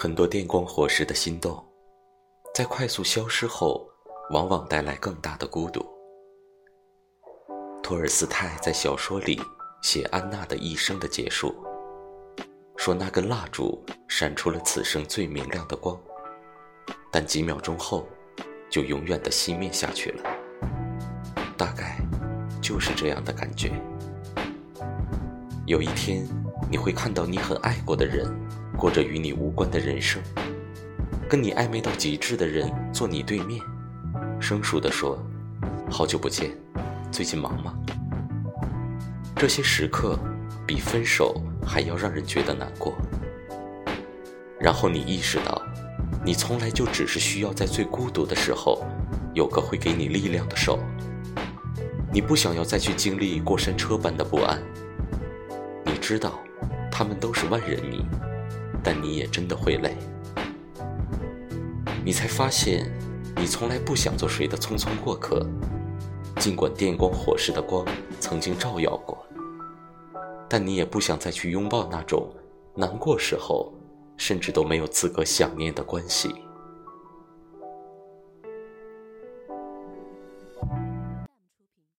很多电光火石的心动，在快速消失后，往往带来更大的孤独。托尔斯泰在小说里写安娜的一生的结束，说那根蜡烛闪出了此生最明亮的光，但几秒钟后，就永远的熄灭下去了。大概就是这样的感觉。有一天，你会看到你很爱过的人。过着与你无关的人生，跟你暧昧到极致的人坐你对面，生疏地说：“好久不见，最近忙吗？”这些时刻比分手还要让人觉得难过。然后你意识到，你从来就只是需要在最孤独的时候，有个会给你力量的手。你不想要再去经历过山车般的不安。你知道，他们都是万人迷。但你也真的会累。你才发现你从来不想做谁的匆匆过客尽管电光火石的光曾经照耀过。但你也不想再去拥抱那种难过时候甚至都没有资格想念的关系。